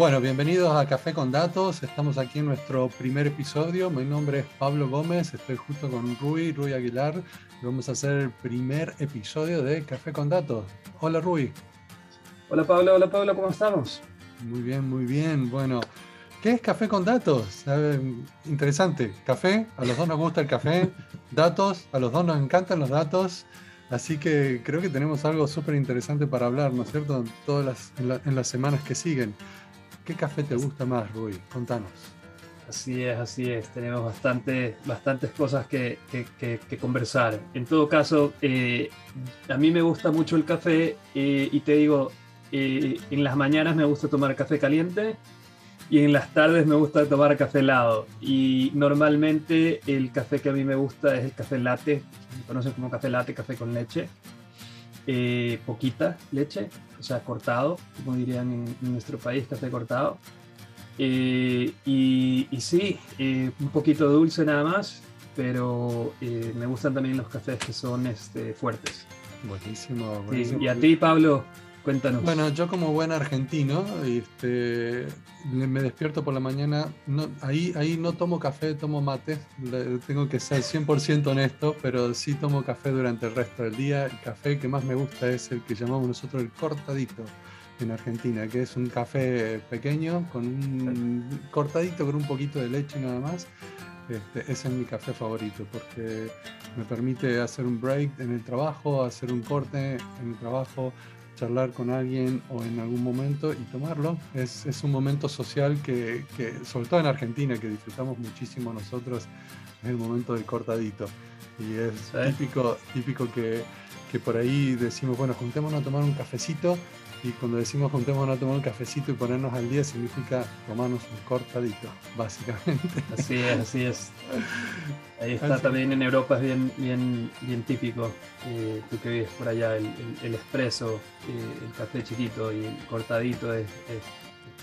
Bueno, bienvenidos a Café con Datos. Estamos aquí en nuestro primer episodio. Mi nombre es Pablo Gómez. Estoy justo con Rui, Rui Aguilar. Vamos a hacer el primer episodio de Café con Datos. Hola, Rui. Hola, Pablo. Hola, Pablo. ¿Cómo estamos? Muy bien, muy bien. Bueno, ¿qué es Café con Datos? Interesante. Café, a los dos nos gusta el café. Datos, a los dos nos encantan los datos. Así que creo que tenemos algo súper interesante para hablar, ¿no es cierto? Todas las, en, las semanas que siguen. ¿Qué café te gusta más, Rui? Contanos. Así es, así es. Tenemos bastante, bastantes cosas que, que, conversar. En todo caso, eh, a mí me gusta mucho el café eh, y te digo, eh, en las mañanas me gusta tomar café caliente y en las tardes me gusta tomar café helado. Y normalmente el café que a mí me gusta es el café latte, me conocen como café latte, café con leche. Eh, poquita leche, o sea, cortado, como dirían en, nuestro país, café cortado. Eh, y, y, sí, eh, un poquito dulce nada más, pero me gustan también los cafés que son este, fuertes. Buenísimo, buenísimo. y a ti, Pablo, Cuéntanos. Bueno, yo como buen argentino, este, me despierto por la mañana, no, ahí, ahí no tomo café, tomo mate, tengo que ser 100% honesto, pero sí tomo café durante el resto del día. El café que más me gusta es el que llamamos nosotros el cortadito en Argentina, que es un café pequeño, con un cortadito con un poquito de leche nada más. Este, ese es mi café favorito porque me permite hacer un break en el trabajo, hacer un corte en el trabajo, charlar con alguien o en algún momento y tomarlo. Es, es un momento social que, que, sobre todo en Argentina, que disfrutamos muchísimo nosotros, es el momento del cortadito. Y es típico, típico que, que por ahí decimos, bueno, juntémonos a tomar un cafecito y cuando decimos juntémonos a tomar un cafecito y ponernos al día significa tomarnos un cortadito, básicamente. Así es, así es. Ahí está también en Europa, es bien, bien, bien típico. Eh, tú que vives por allá, el, el, expreso, eh, el café chiquito y el cortadito es,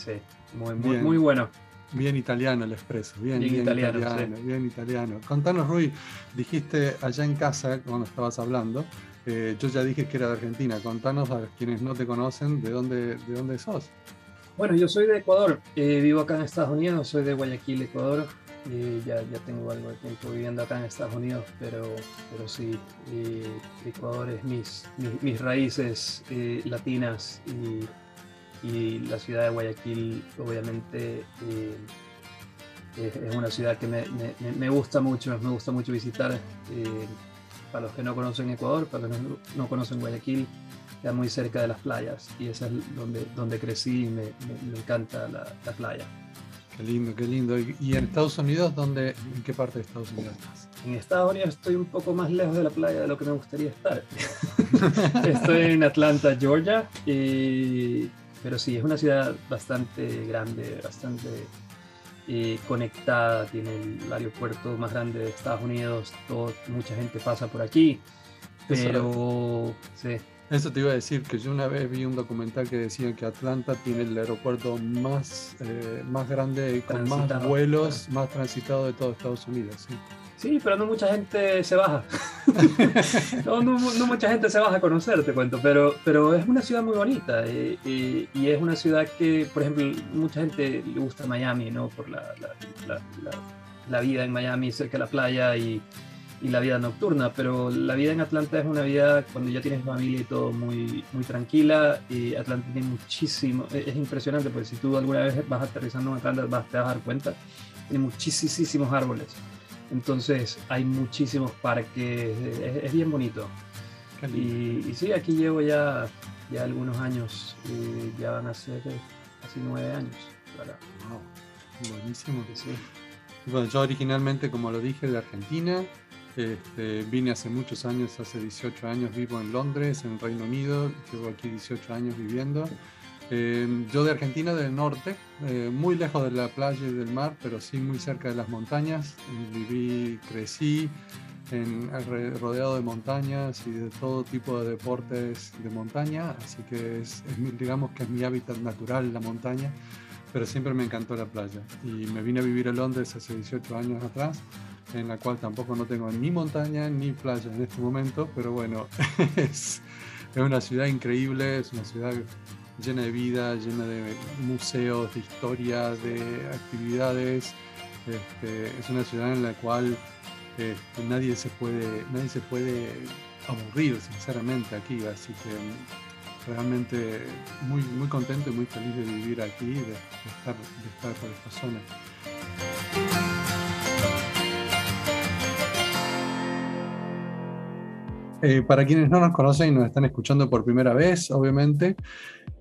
sí, muy, muy, muy, bueno. Bien italiano el expreso, bien, bien, italiano, bien italiano. Contanos, Rui, dijiste allá en casa cuando estabas hablando eh, yo ya dije que era de Argentina. Contanos a quienes no te conocen de dónde, de dónde sos. Bueno, yo soy de Ecuador. Eh, vivo acá en Estados Unidos. Soy de Guayaquil, Ecuador. Eh, ya, ya tengo algo de tiempo viviendo acá en Estados Unidos, pero, pero sí, Ecuador es mis, mis, raíces latinas y, la ciudad de Guayaquil, obviamente. es una ciudad que me, me, gusta mucho, me gusta mucho visitar para los que no conocen Ecuador, para los que no, conocen Guayaquil, queda muy cerca de las playas y esa es donde, donde crecí y me, encanta la, playa. Qué lindo, qué lindo. ¿Y en Estados Unidos, dónde, en qué parte de Estados Unidos estás? En Estados Unidos estoy un poco más lejos de la playa de lo que me gustaría estar. estoy en Atlanta, Georgia, pero sí, es una ciudad bastante grande, bastante eh, conectada, tiene el aeropuerto más grande de Estados Unidos, todo, mucha gente pasa por aquí, pero sí. Eso te iba a decir, que yo una vez vi un documental que decía que Atlanta tiene el aeropuerto más, eh, más grande, con más vuelos, más transitado de todo Estados Unidos. ¿sí? Sí, pero no mucha gente se baja. no, no, mucha gente se baja a conocer, te cuento, pero, pero es una ciudad muy bonita eh, eh, y es una ciudad que, por ejemplo, mucha gente le gusta Miami, ¿no? Por la, la, la, vida en Miami, cerca de la playa y, y, la vida nocturna, pero la vida en Atlanta es una vida, cuando ya tienes familia y todo, muy, muy tranquila. Y Atlanta tiene muchísimo, es, impresionante, porque si tú alguna vez vas aterrizando en Atlanta vas, te vas a dar cuenta, tiene muchísimos árboles entonces hay muchísimos parques, es, bien bonito. Y, sí, aquí llevo ya, ya algunos años, ya van a ser casi nueve años. Wow, buenísimo. Sí. Bueno, yo originalmente, como lo dije, de Argentina. Este, vine hace muchos años, hace 18 años vivo en Londres, en Reino Unido. Llevo aquí 18 años viviendo. Em, yo de Argentina del norte, eh, muy lejos de la playa y del mar, pero sí muy cerca de las montañas. Viví, crecí en, rodeado de montañas y de todo tipo de deportes de montaña, así que es, digamos que es mi hábitat natural la montaña, pero siempre me encantó la playa. Y me vine a vivir a Londres hace 18 años atrás, en la cual tampoco no tengo ni montaña ni playa en este momento, pero bueno, es, es una ciudad increíble, es una ciudad llena de vida, llena de museos, de historia, de actividades. Este, es una ciudad en la cual este, nadie, se puede, nadie se puede aburrir, sinceramente, aquí. Así que realmente muy, muy contento y muy feliz de vivir aquí, de estar, de estar por esta zona. Eh, para quienes no nos conocen y nos están escuchando por primera vez, obviamente,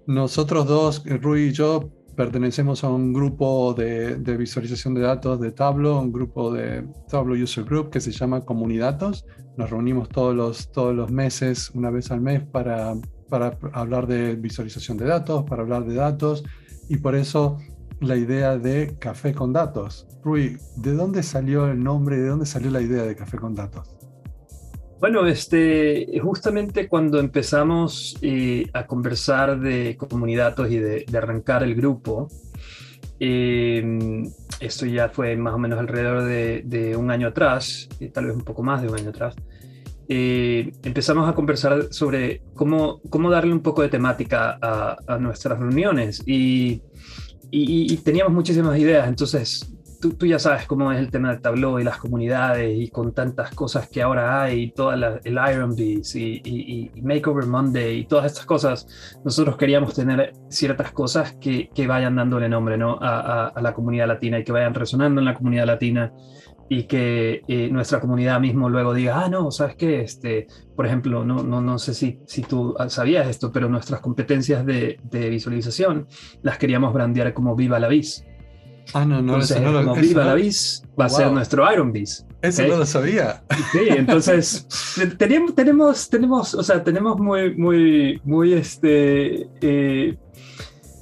nosotros dos, Rui y yo, pertenecemos a un grupo de, visualización de datos de Tableau, un grupo de Tableau User Group que se llama Comunidatos. Nos reunimos todos los, todos los meses, una vez al mes, para, para hablar de visualización de datos, para hablar de datos, y por eso la idea de Café con Datos. Rui, ¿de dónde salió el nombre, de dónde salió la idea de Café con Datos? Bueno, este, justamente cuando empezamos eh, a conversar de comunidades y de, arrancar el grupo, em, esto ya fue más o menos alrededor de, un año atrás, eh, tal vez un poco más de un año atrás, eh, empezamos a conversar sobre cómo, cómo darle un poco de temática a, nuestras reuniones y, y, teníamos muchísimas ideas, entonces tú, ya sabes cómo es el tema del Tableau y las comunidades y con tantas cosas que ahora hay, y toda el Iron Beast y, y, Makeover Monday y todas estas cosas, nosotros queríamos tener ciertas cosas que, que vayan dándole nombre ¿no? a, a, la comunidad latina y que vayan resonando en la comunidad latina y que eh, nuestra comunidad mismo luego diga, ah, no, ¿sabes qué? Este, por ejemplo, no, no, no sé si, si tú sabías esto, pero nuestras competencias de, de visualización las queríamos brandear como Viva la Vis. Ah, no, no, entonces, no como Viva la Bis va a ser nuestro Iron Beast. Eso no lo sabía. Sí, entonces tenemos, tenemos, tenemos, o sea, tenemos muy, muy, muy, este, eh,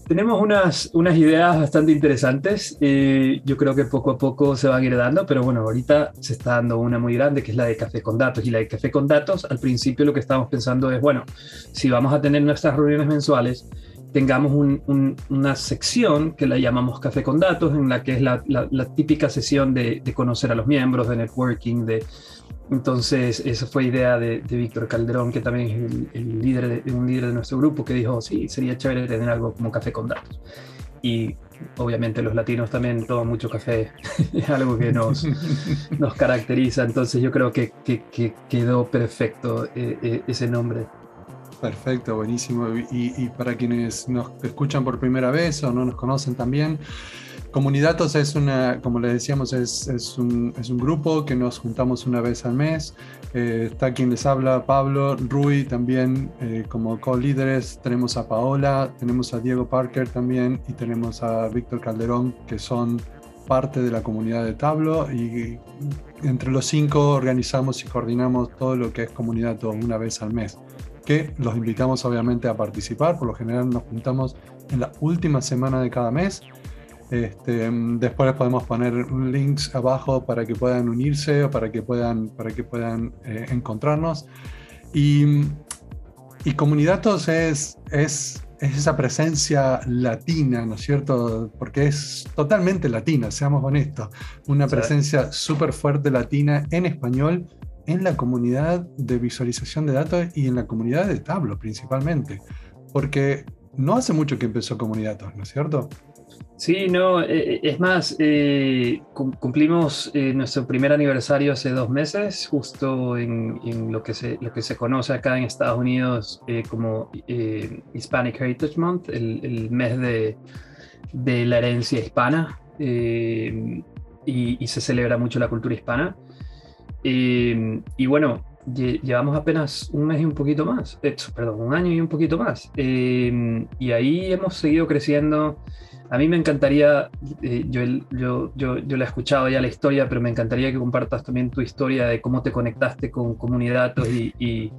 tenemos unas, unas ideas bastante interesantes. Eh, yo creo que poco a poco se van a ir dando, pero bueno, ahorita se está dando una muy grande que es la de Café con Datos. Y la de Café con Datos, al principio lo que estamos pensando es, bueno, si vamos a tener nuestras reuniones mensuales, tengamos una sección que la llamamos Café con Datos, en la que es la, típica sesión de, conocer a los miembros, de networking, de... Entonces, esa fue idea de, Víctor Calderón, que también es el, líder de, un líder de nuestro grupo, que dijo, sí, sería chévere tener algo como Café con Datos. Y obviamente los latinos también toman mucho café, es algo que nos, nos caracteriza, entonces yo creo que, quedó perfecto eh, eh, ese nombre. Perfecto, buenísimo. Y, para quienes nos escuchan por primera vez o no nos conocen también, Comunidatos es una, como les decíamos, es, un, es un, grupo que nos juntamos una vez al mes. Eh, está quien les habla, Pablo, Rui también eh, como co-líderes. Tenemos a Paola, tenemos a Diego Parker también y tenemos a Víctor Calderón, que son parte de la comunidad de Tablo y entre los cinco organizamos y coordinamos todo lo que es Comunidatos una vez al mes que los invitamos obviamente a participar. Por lo general nos juntamos en la última semana de cada mes. Este, después les podemos poner links abajo para que puedan unirse o para que puedan, para que puedan eh, encontrarnos. Y, y Comunidatos es, es, es, esa presencia latina, ¿no es cierto? Porque es totalmente latina, seamos honestos. Una presencia súper fuerte latina en español en la comunidad de visualización de datos y en la comunidad de Tablo principalmente, porque no hace mucho que empezó Comunidad, ¿no es cierto? Sí, no, eh, eh, es más, eh, cumplimos nuestro primer aniversario hace dos meses, justo en, lo, que se, lo que se conoce acá en Estados Unidos como Hispanic Heritage Month, el, mes de, la herencia hispana, y, se celebra mucho la cultura hispana. Em, y bueno, llevamos apenas un mes y un poquito más, eh, perdón, un año y un poquito más. Em, y ahí hemos seguido creciendo. A mí me encantaría, eh, yo, yo, yo, yo la he escuchado ya la historia, pero me encantaría que compartas también tu historia de cómo te conectaste con Comunidad y, y,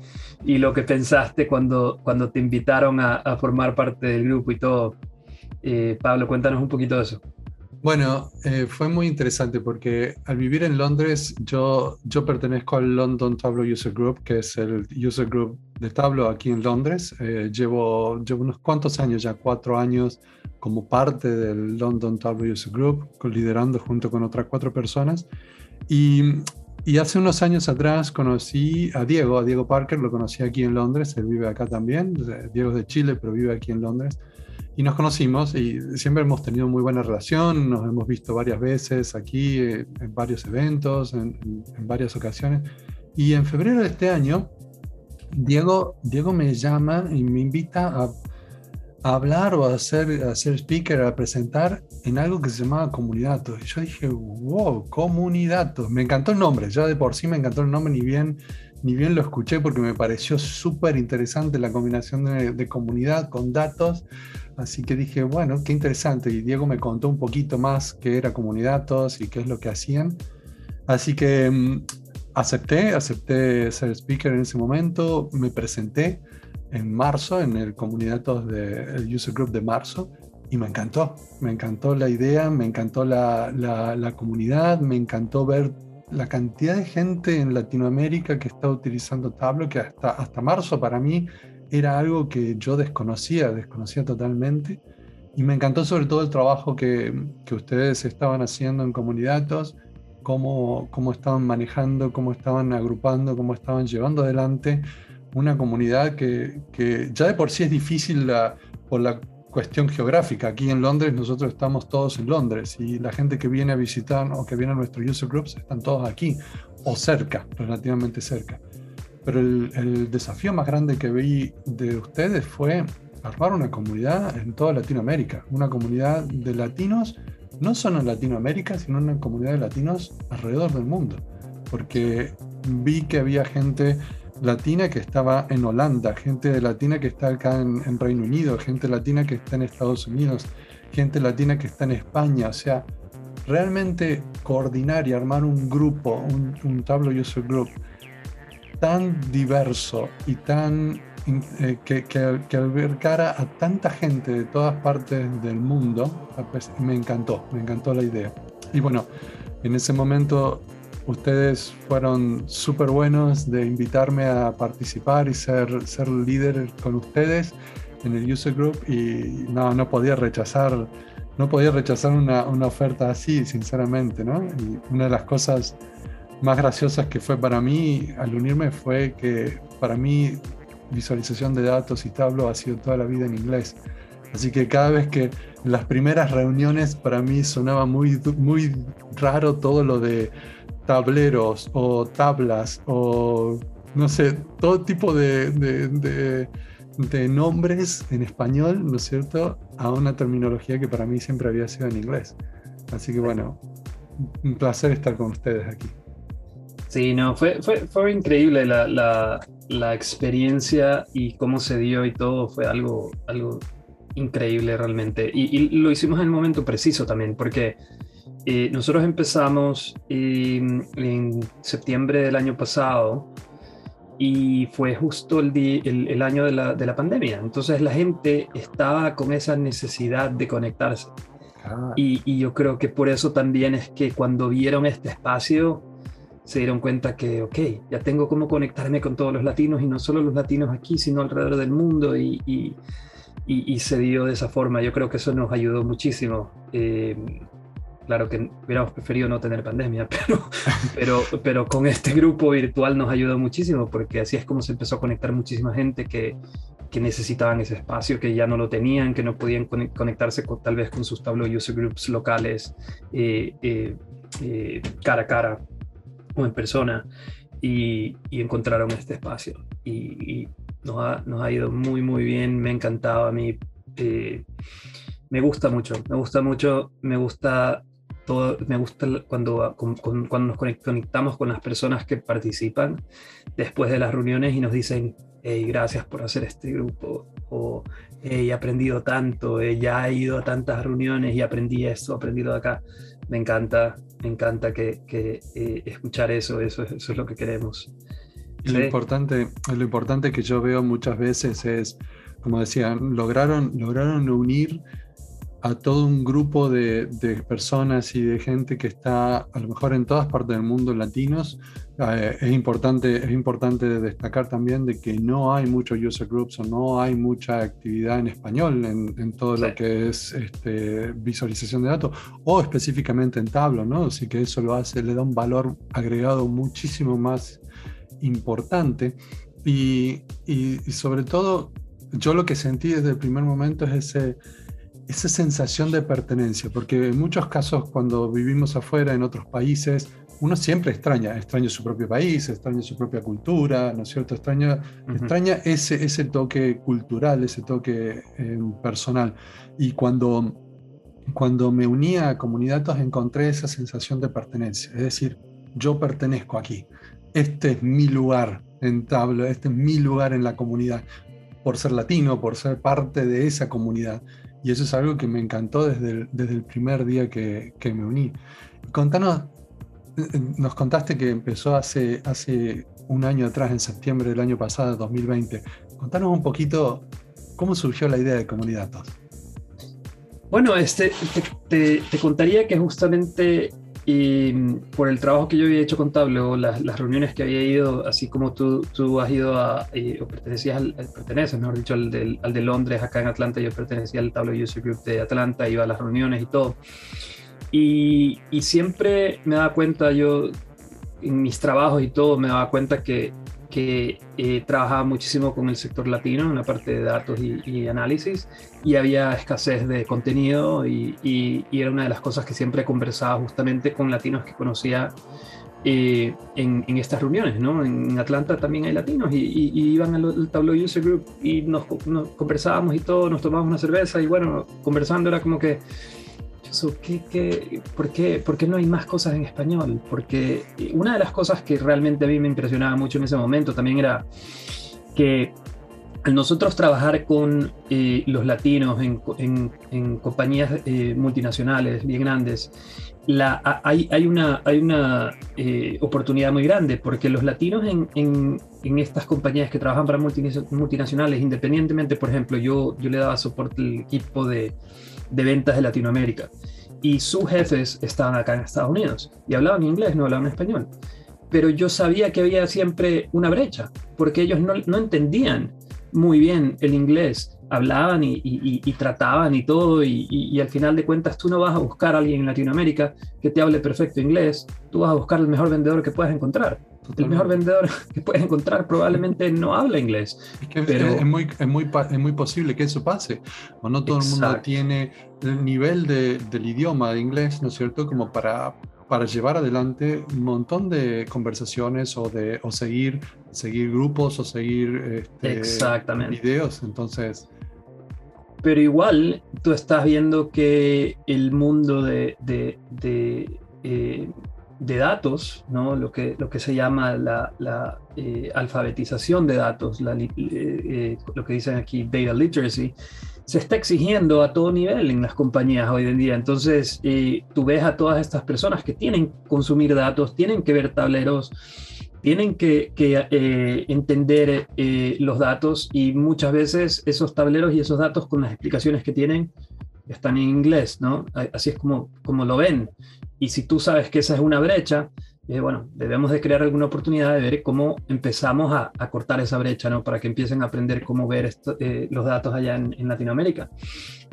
y, lo que pensaste cuando, cuando te invitaron a, a formar parte del grupo y todo. Eh, Pablo, cuéntanos un poquito de eso. Bueno, eh, fue muy interesante porque al vivir en Londres, yo, yo pertenezco al London Tableau User Group, que es el user group de Tableau aquí en Londres. Eh, llevo, llevo unos cuantos años, ya cuatro años, como parte del London Tableau User Group, liderando junto con otras cuatro personas. Y y hace unos años atrás conocí a Diego, a Diego Parker, lo conocí aquí en Londres, él vive acá también, Diego es de Chile, pero vive aquí en Londres. Y nos conocimos y siempre hemos tenido muy buena relación, nos hemos visto varias veces aquí, eh, en varios eventos, en, varias ocasiones. Y en febrero de este año, Diego, Diego me llama y me invita a hablar o a hacer, a ser speaker, a presentar en algo que se llamaba Comunidatos. Y yo dije, wow, Comunidatos. Me encantó el nombre, ya de por sí me encantó el nombre, ni bien, ni bien lo escuché porque me pareció súper interesante la combinación de, comunidad con datos. Así que dije, bueno, qué interesante. Y Diego me contó un poquito más qué era Comunidatos y qué es lo que hacían. Así que mm, acepté, acepté ser speaker en ese momento, me presenté en marzo, en el comunidad del User Group de marzo, y me encantó. Me encantó la idea, me encantó la, la, comunidad, me encantó ver la cantidad de gente en Latinoamérica que está utilizando Tableau, que hasta, hasta marzo para mí era algo que yo desconocía, desconocía totalmente. Y me encantó sobre todo el trabajo que, que ustedes estaban haciendo en comunidades, cómo, cómo estaban manejando, cómo estaban agrupando, cómo estaban llevando adelante una comunidad que, que, ya de por sí es difícil por la cuestión geográfica. Aquí en Londres nosotros estamos todos en Londres y la gente que viene a visitar o que viene a nuestros user groups están todos aquí o cerca, relativamente cerca. Pero el, el desafío más grande que vi de ustedes fue armar una comunidad en toda Latinoamérica, una comunidad de latinos, no solo en Latinoamérica, sino una comunidad de latinos alrededor del mundo, porque vi que había gente latina que estaba en Holanda, gente latina que está acá en, Reino Unido, gente latina que está en Estados Unidos, gente latina que está en España. O sea, realmente coordinar y armar un grupo, un, un Tableau User Group tan diverso y tan eh, que, que, que, albercara a tanta gente de todas partes del mundo, pues me encantó, me encantó la idea. Y bueno, en ese momento Ustedes fueron súper buenos de invitarme a participar y ser, ser líder con ustedes en el User Group y no, no podía rechazar, no podía rechazar una, una oferta así, sinceramente, ¿no? Y una de las cosas más graciosas que fue para mí al unirme fue que para mí visualización de datos y tablo ha sido toda la vida en inglés. Así que cada vez que las primeras reuniones para mí sonaba muy, muy raro todo lo de tableros o tablas o no sé, todo tipo de, de, nombres en español, ¿no es cierto?, a una terminología que para mí siempre había sido en inglés. Así que bueno, un placer estar con ustedes aquí. Sí, no, fue, fue, fue increíble la, la, la, experiencia y cómo se dio y todo, fue algo, algo increíble realmente. Y, y lo hicimos en el momento preciso también, porque eh, nosotros empezamos en septiembre del año pasado y fue justo el, el, año de la, de la, pandemia. Entonces la gente estaba con esa necesidad de conectarse. Ah. Y, y, yo creo que por eso también es que cuando vieron este espacio se dieron cuenta que, ok, ya tengo cómo conectarme con todos los latinos y no solo los latinos aquí, sino alrededor del mundo y, y, y se dio de esa forma. Yo creo que eso nos ayudó muchísimo. Eh, Claro que hubiéramos preferido no tener pandemia, pero, pero, pero con este grupo virtual nos ayudó muchísimo porque así es como se empezó a conectar muchísima gente que, que necesitaban ese espacio, que ya no lo tenían, que no podían conectarse con, tal vez con sus Tableau User Groups locales eh, eh, eh, cara a cara o en persona y, y encontraron este espacio. Y, nos, ha, nos, ha, ido muy, muy bien, me ha encantado a mí. me gusta mucho, me gusta mucho, me gusta me gusta cuando, cuando nos conectamos con las personas que participan después de las reuniones y nos dicen, hey, gracias por hacer este grupo, o hey, he aprendido tanto, ya he ido a tantas reuniones y aprendí esto, aprendí de acá. Me encanta, me encanta que, que eh, escuchar eso, eso, eso es lo que queremos. Lo, importante, lo importante que yo veo muchas veces es, como decían, lograron, lograron unir a todo un grupo de, personas y de gente que está a lo mejor en todas partes del mundo latinos. Eh, es, importante, es importante destacar también de que no hay muchos user groups o no hay mucha actividad en español en, todo lo que es este, visualización de datos o específicamente en Tableau, ¿no? Así que eso lo hace, le da un valor agregado muchísimo más importante y, y sobre todo yo lo que sentí desde el primer momento es ese esa sensación de pertenencia, porque en muchos casos cuando vivimos afuera, en otros países, uno siempre extraña, extraña su propio país, extraña su propia cultura, ¿no es cierto? Extraña, extraña ese, ese toque cultural, ese toque eh, personal. Y cuando, cuando me unía a Comunidades encontré esa sensación de pertenencia, es decir, yo pertenezco aquí, este es mi lugar en Tablo, este es mi lugar en la comunidad, por ser latino, por ser parte de esa comunidad. Y eso es algo que me encantó desde el, desde el primer día que, que, me uní. Contanos, eh, nos contaste que empezó hace, hace un año atrás, en septiembre del año pasado, 2020. Contanos un poquito cómo surgió la idea de Comunidad Bueno, este, te, te, contaría que justamente y por el trabajo que yo había hecho con Tableau, las, las reuniones que había ido, así como tú, tú has ido a, eh, o pertenecías al, perteneces, mejor dicho, al, del, al de Londres, acá en Atlanta, yo pertenecía al Tableau User Group de Atlanta, iba a las reuniones y todo. Y, y siempre me daba cuenta, yo en mis trabajos y todo, me daba cuenta que que eh, trabajaba muchísimo con el sector latino en la parte de datos y, análisis y había escasez de contenido y, era una de las cosas que siempre conversaba justamente con latinos que conocía eh, en, estas reuniones, ¿no? En Atlanta también hay latinos y, iban al, Tableau User Group y nos, nos, conversábamos y todo, nos tomábamos una cerveza y bueno, conversando era como que ¿qué, por, qué, por, qué, no hay más cosas en español? Porque una de las cosas que realmente a mí me impresionaba mucho en ese momento también era que al nosotros trabajar con eh, los latinos en, en, compañías eh, multinacionales bien grandes, la, hay, hay, una, hay una eh, oportunidad muy grande porque los latinos en, en, estas compañías que trabajan para multinacionales, independientemente, por ejemplo, yo, yo le daba soporte al equipo de, de ventas de Latinoamérica. Y sus jefes estaban acá en Estados Unidos y hablaban inglés, no hablaban español. Pero yo sabía que había siempre una brecha, porque ellos no, no entendían muy bien el inglés, hablaban y, trataban y todo, y, y, al final de cuentas tú no vas a buscar a alguien en Latinoamérica que te hable perfecto inglés, tú vas a buscar el mejor vendedor que puedas encontrar. El mejor vendedor que puedes encontrar probablemente no habla inglés. Es, pero... es, muy, es, muy, es muy posible que eso pase. O no todo el mundo tiene el nivel de, del idioma de inglés, ¿no es cierto? Como para, para llevar adelante un montón de conversaciones o, de, o seguir, seguir grupos o seguir este, videos. Entonces... Pero igual tú estás viendo que el mundo de, de, de eh, de datos, ¿no? lo, que, lo que se llama la, eh, alfabetización de datos, eh, eh, lo que dicen aquí data literacy, se está exigiendo a todo nivel en las compañías hoy en día. Entonces, tú ves a todas estas personas que tienen que consumir datos, tienen que ver tableros, tienen que, que entender los datos y muchas veces esos tableros y esos datos con las explicaciones que tienen están en inglés, ¿no? Así es como, como lo ven. Y si tú sabes que esa es una brecha, eh, bueno, debemos de crear alguna oportunidad de ver cómo empezamos a, cortar esa brecha, ¿no? Para que empiecen a aprender cómo ver eh, los datos allá en, Latinoamérica.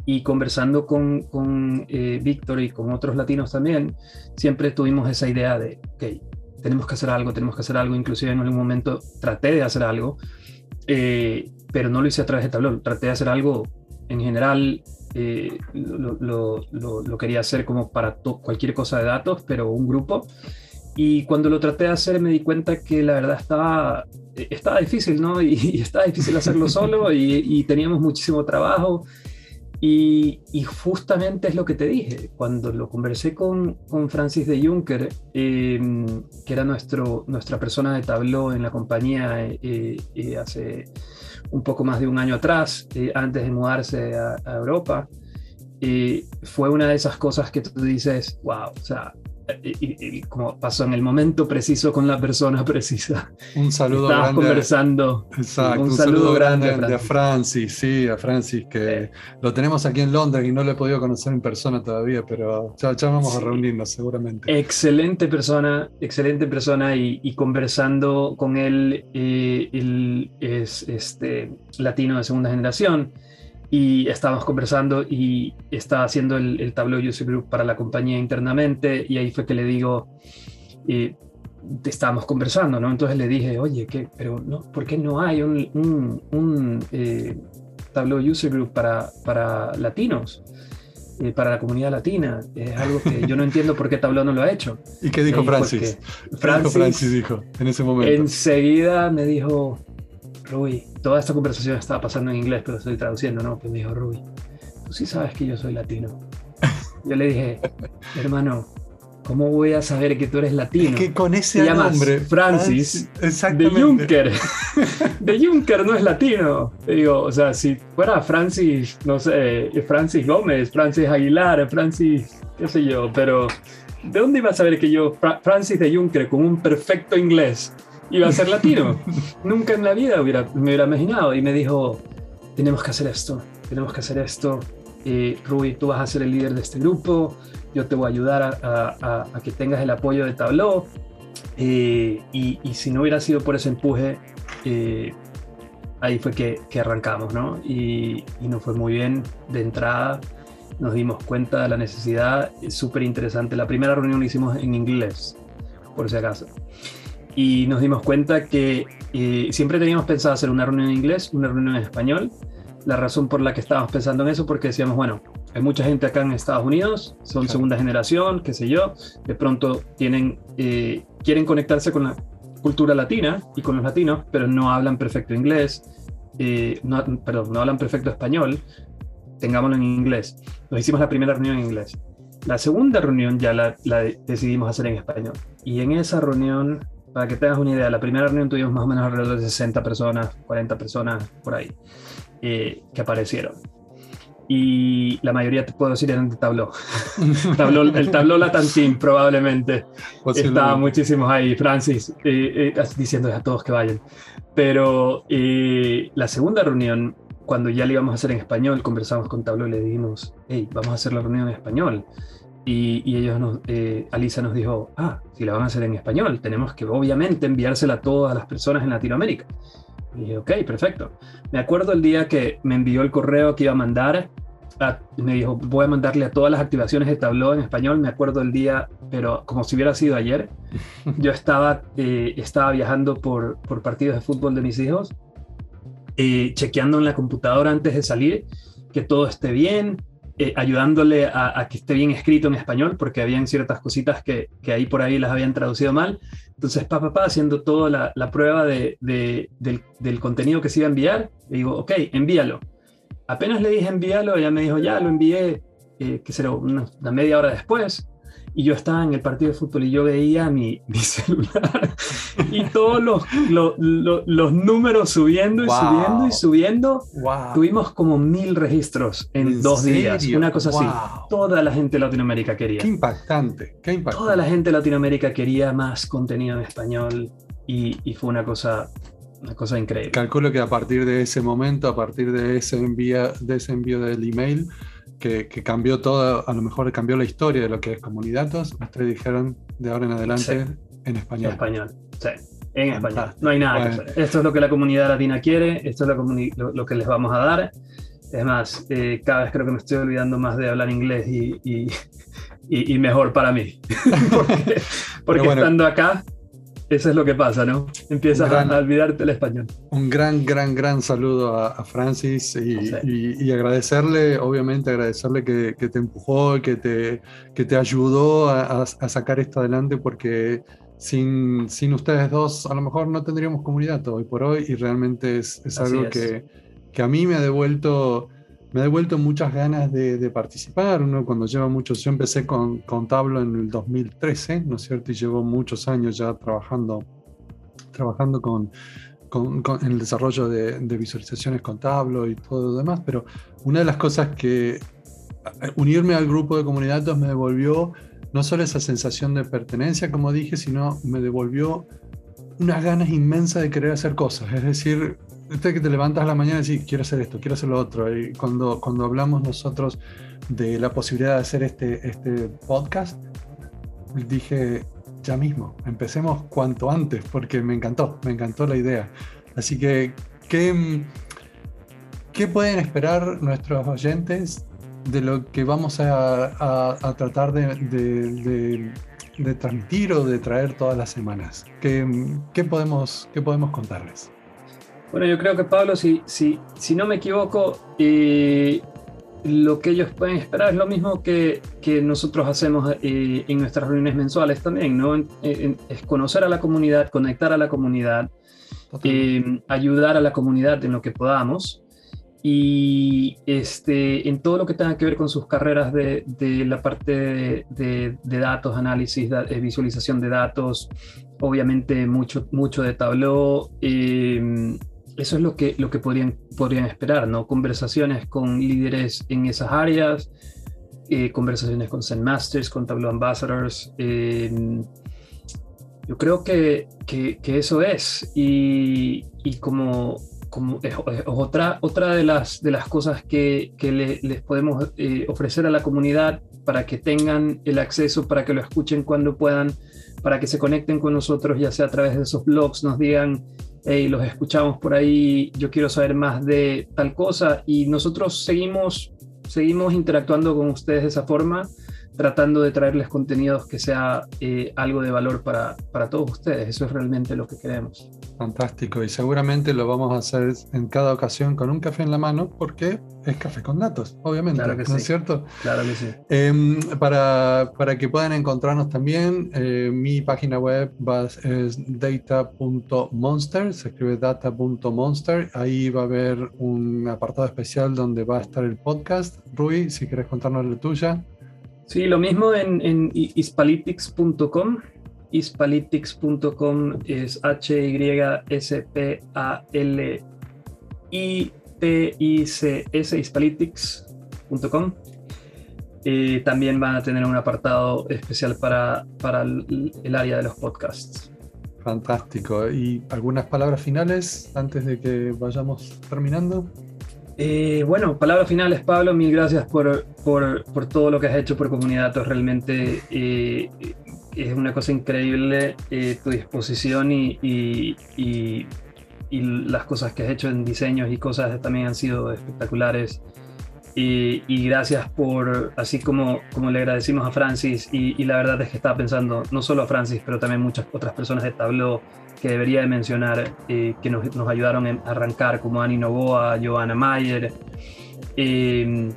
Y conversando con, con eh, Víctor y con otros latinos también, siempre tuvimos esa idea de, ok, tenemos que hacer algo, tenemos que hacer algo. Inclusive en algún momento traté de hacer algo, pero no lo hice a través de tablón. Traté de hacer algo en general eh, lo, quería hacer como para cualquier cosa de datos, pero un grupo. Y cuando lo traté de hacer me di cuenta que la verdad estaba, eh, estaba difícil, ¿no? Y, estaba difícil hacerlo solo y, teníamos muchísimo trabajo. Y, justamente es lo que te dije, cuando lo conversé con, con Francis de Juncker, em, que era nuestro, nuestra persona de tabló en la compañía eh, hace un poco más de un año atrás, eh, antes de mudarse a, Europa. Y fue una de esas cosas que tú dices, wow, o sea, y, como pasó en el momento preciso con la persona precisa. Un saludo grande. conversando. Exacto, un, saludo, grande, a Francis, sí, a Francis, que lo tenemos aquí en Londres y no lo he podido conocer en persona todavía, pero ya, vamos a reunirnos seguramente. Excelente persona, excelente persona y, conversando con él, eh, él es este, latino de segunda generación y estábamos conversando y estaba haciendo el, el Tableau User Group para la compañía internamente y ahí fue que le digo, eh, estábamos conversando, ¿no? Entonces le dije, oye, ¿qué? Pero no, ¿por qué no hay un, un, un eh, Tableau User Group para, para latinos? Eh, para la comunidad latina. Es algo que yo no entiendo por qué Tableau no lo ha hecho. ¿Y qué dijo Francis? Francis, Francis dijo en ese momento? Enseguida me dijo, Rui, toda esta conversación estaba pasando en inglés, pero estoy traduciendo, ¿no? Que me dijo Rui, tú sí sabes que yo soy latino. Yo le dije, hermano, ¿cómo voy a saber que tú eres latino? Es que con ese nombre, Francis, de Juncker. de Juncker no es latino. Te digo, o sea, si fuera Francis, no sé, Francis Gómez, Francis Aguilar, Francis, qué sé yo, pero ¿de dónde iba a saber que yo, Francis de Juncker, con un perfecto inglés, iba a ser latino. Nunca en la vida hubiera, me hubiera imaginado. Y me dijo, tenemos que hacer esto, tenemos que hacer esto. Eh, Rui, tú vas a ser el líder de este grupo, yo te voy a ayudar a, a, que tengas el apoyo de Tableau. Eh, y, y, si no hubiera sido por ese empuje, eh, ahí fue que, que, arrancamos, ¿no? Y, y nos fue muy bien de entrada, nos dimos cuenta de la necesidad, es súper interesante. La primera reunión la hicimos en inglés, por si acaso y nos dimos cuenta que eh, siempre teníamos pensado hacer una reunión en inglés, una reunión en español. La razón por la que estábamos pensando en eso, porque decíamos, bueno, hay mucha gente acá en Estados Unidos, son segunda generación, qué sé yo, de pronto tienen, eh, quieren conectarse con la cultura latina y con los latinos, pero no hablan perfecto inglés, eh, no, perdón, no hablan perfecto español, tengámoslo en inglés. Nos hicimos la primera reunión en inglés. La segunda reunión ya la, la decidimos hacer en español. Y en esa reunión para que tengas una idea, la primera reunión tuvimos más o menos alrededor de 60 personas, 40 personas por ahí, eh, que aparecieron. Y la mayoría, te puedo decir, eran de Tableau. el Tableau Latam Team, probablemente. Estaban muchísimos ahí, Francis, eh, eh, diciendo a todos que vayan. Pero la segunda reunión, cuando ya la íbamos a hacer en español, conversamos con Tableau y le dijimos, hey, vamos a hacer la reunión en español. Y, ellos nos, eh, Alisa nos dijo, ah, si la van a hacer en español, tenemos que obviamente enviársela a todas las personas en Latinoamérica. Y dije, ok, perfecto. Me acuerdo el día que me envió el correo que iba a mandar, me dijo, voy a mandarle a todas las activaciones de Tableau en español, me acuerdo el día, pero como si hubiera sido ayer, yo estaba, eh, estaba viajando por, por partidos de fútbol de mis hijos, eh, chequeando en la computadora antes de salir que todo esté bien, eh, ayudándole a, que esté bien escrito en español, porque habían ciertas cositas que, que ahí por ahí las habían traducido mal. Entonces, papá, pa, haciendo toda la, prueba de, del, contenido que se iba a enviar, le digo, ok, envíalo. Apenas le dije envíalo, ella me dijo, ya lo envié, eh, que será una media hora después y yo estaba en el partido de fútbol y yo veía mi, mi celular y todos los, los, números subiendo y subiendo y subiendo. Tuvimos como mil registros en, dos días, una cosa así. Toda la gente de Latinoamérica quería. Qué impactante, qué impactante. Toda la gente de Latinoamérica quería más contenido en español y, y fue una cosa una cosa increíble. Calculo que a partir de ese momento, a partir de ese envío, de ese envío del email, que, cambió todo, a lo mejor cambió la historia de lo que es Comunidatos, ustedes dijeron de ahora en adelante en español. En español, sí. En español. No hay nada que hacer. Esto es lo que la comunidad latina quiere, esto es lo, lo, que les vamos a dar. Es más, eh, cada vez creo que me estoy olvidando más de hablar inglés y, y, y, mejor para mí. porque, porque estando acá eso es lo que pasa, ¿no? Empiezas a olvidarte el español. Un gran, gran, gran saludo a, Francis y, agradecerle, obviamente agradecerle que, te empujó, que te, que te ayudó a, sacar esto adelante porque sin, sin ustedes dos a lo mejor no tendríamos comunidad hoy por hoy y realmente es, es algo Que, que a mí me ha devuelto me ha devuelto muchas ganas de, participar. Uno cuando lleva muchos, yo empecé con, con Tablo en el 2013, ¿no es cierto? Y llevo muchos años ya trabajando, trabajando con, con, el desarrollo de, visualizaciones con Tablo y todo lo demás. Pero una de las cosas que unirme al grupo de comunidades me devolvió no solo esa sensación de pertenencia, como dije, sino me devolvió unas ganas inmensas de querer hacer cosas. Es decir, este que te levantas a la mañana y dices, quiero hacer esto, quiero hacer lo otro. Y cuando, cuando hablamos nosotros de la posibilidad de hacer este, este podcast, dije, ya mismo, empecemos cuanto antes, porque me encantó, me encantó la idea. Así que, ¿qué, qué pueden esperar nuestros oyentes de lo que vamos a, tratar de, transmitir o de traer todas las semanas? ¿Qué, qué podemos, qué podemos contarles? Bueno, yo creo que Pablo, si, si, si no me equivoco, eh, lo que ellos pueden esperar es lo mismo que, que nosotros hacemos eh, en nuestras reuniones mensuales también, ¿no? es conocer a la comunidad, conectar a la comunidad, eh, ayudar a la comunidad en lo que podamos y este, en todo lo que tenga que ver con sus carreras de, de la parte de, de, datos, análisis, de, visualización de datos, obviamente mucho, mucho de Tableau. Eh, eso es lo que, lo que podrían, podrían esperar, ¿no? Conversaciones con líderes en esas áreas, eh, conversaciones con Zen Masters, con Tableau Ambassadors. yo creo que, que, eso es. Y, y como, como es, otra, otra de, las, de las cosas que, que les podemos eh, ofrecer a la comunidad para que tengan el acceso, para que lo escuchen cuando puedan, para que se conecten con nosotros, ya sea a través de esos blogs, nos digan hey, los escuchamos por ahí, yo quiero saber más de tal cosa. Y nosotros seguimos, seguimos interactuando con ustedes de esa forma tratando de traerles contenidos que sea eh, algo de valor para, para, todos ustedes. Eso es realmente lo que queremos. Fantástico. Y seguramente lo vamos a hacer en cada ocasión con un café en la mano porque es café con datos, obviamente. Claro que ¿No es cierto? Claro que sí. Em, para, para, que puedan encontrarnos también, eh, mi página web es data.monster, se escribe data.monster. Ahí va a haber un apartado especial donde va a estar el podcast. Rui, si quieres contarnos la tuya. Sí, lo mismo en, en hispalitics.com. Hispalitics.com es H-Y-S-P-A-L-I-T-I-C-S, hispalitics.com. Y también van a tener un apartado especial para, para el, el área de los podcasts. Fantástico. ¿Y algunas palabras finales antes de que vayamos terminando? Eh, bueno, palabras finales, Pablo. Mil gracias por, por, todo lo que has hecho por Comunidad Realmente eh, es una cosa increíble eh, tu disposición y, y, y, las cosas que has hecho en diseños y cosas también han sido espectaculares. Y, gracias por, así como, como le agradecimos a Francis, y, la verdad es que estaba pensando, no solo a Francis, pero también muchas otras personas de Tableau que debería de mencionar, eh, que nos, ayudaron a arrancar, como Ani Novoa, Johanna Mayer, eh,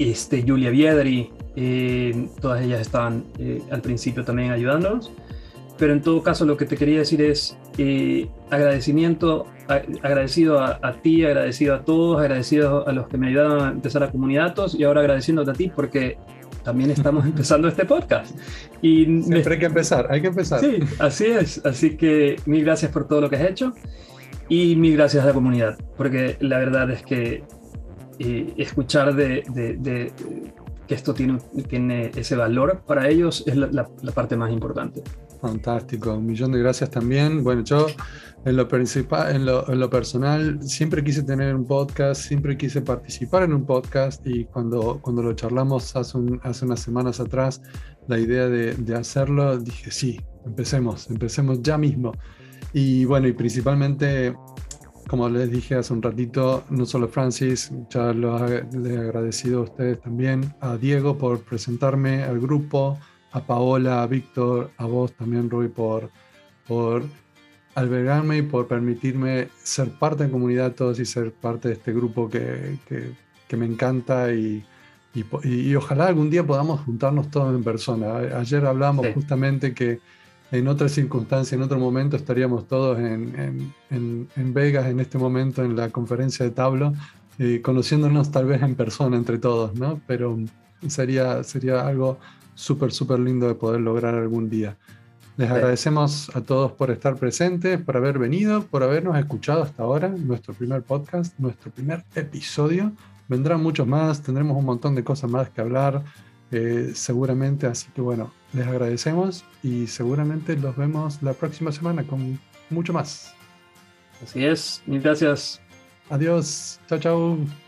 este, Julia Viedri, eh, todas ellas estaban al principio también ayudándonos. Pero en todo caso, lo que te quería decir es agradecimiento agradecido a, ti, agradecido a todos, agradecido a los que me ayudaron a empezar a Comunidades y ahora agradeciéndote a ti porque también estamos empezando este podcast. Y Siempre hay que empezar, hay que empezar. Sí, así es. Así que mil gracias por todo lo que has hecho y mil gracias a la comunidad, porque la verdad es que eh, escuchar de, de, que esto tiene, tiene ese valor para ellos es la, la parte más importante. Fantástico, un millón de gracias también. Bueno, yo en lo, principal, en lo, en lo, personal siempre quise tener un podcast, siempre quise participar en un podcast y cuando, cuando lo charlamos hace, hace unas semanas atrás, la idea de, de, hacerlo, dije, sí, empecemos, empecemos ya mismo. Y bueno, y principalmente, como les dije hace un ratito, no solo Francis, ya lo he agradecido a ustedes también, a Diego por presentarme al grupo a Paola, a Víctor, a vos también, Rui, por, por albergarme y por permitirme ser parte de comunidad todos y ser parte de este grupo que, que, me encanta y, y, ojalá algún día podamos juntarnos todos en persona. Ayer hablamos justamente que en otra circunstancia, en otro momento, estaríamos todos en, en, en, Vegas en este momento en la conferencia de Tablo, eh, conociéndonos tal vez en persona entre todos, ¿no? Pero sería, sería algo súper, súper lindo de poder lograr algún día. Les agradecemos a todos por estar presentes, por haber venido, por habernos escuchado hasta ahora, nuestro primer podcast, nuestro primer episodio. Vendrán muchos más, tendremos un montón de cosas más que hablar. eh, seguramente. Así que bueno, les agradecemos y seguramente los vemos la próxima semana con mucho más. Así es, mil gracias. Adiós, chao, chao.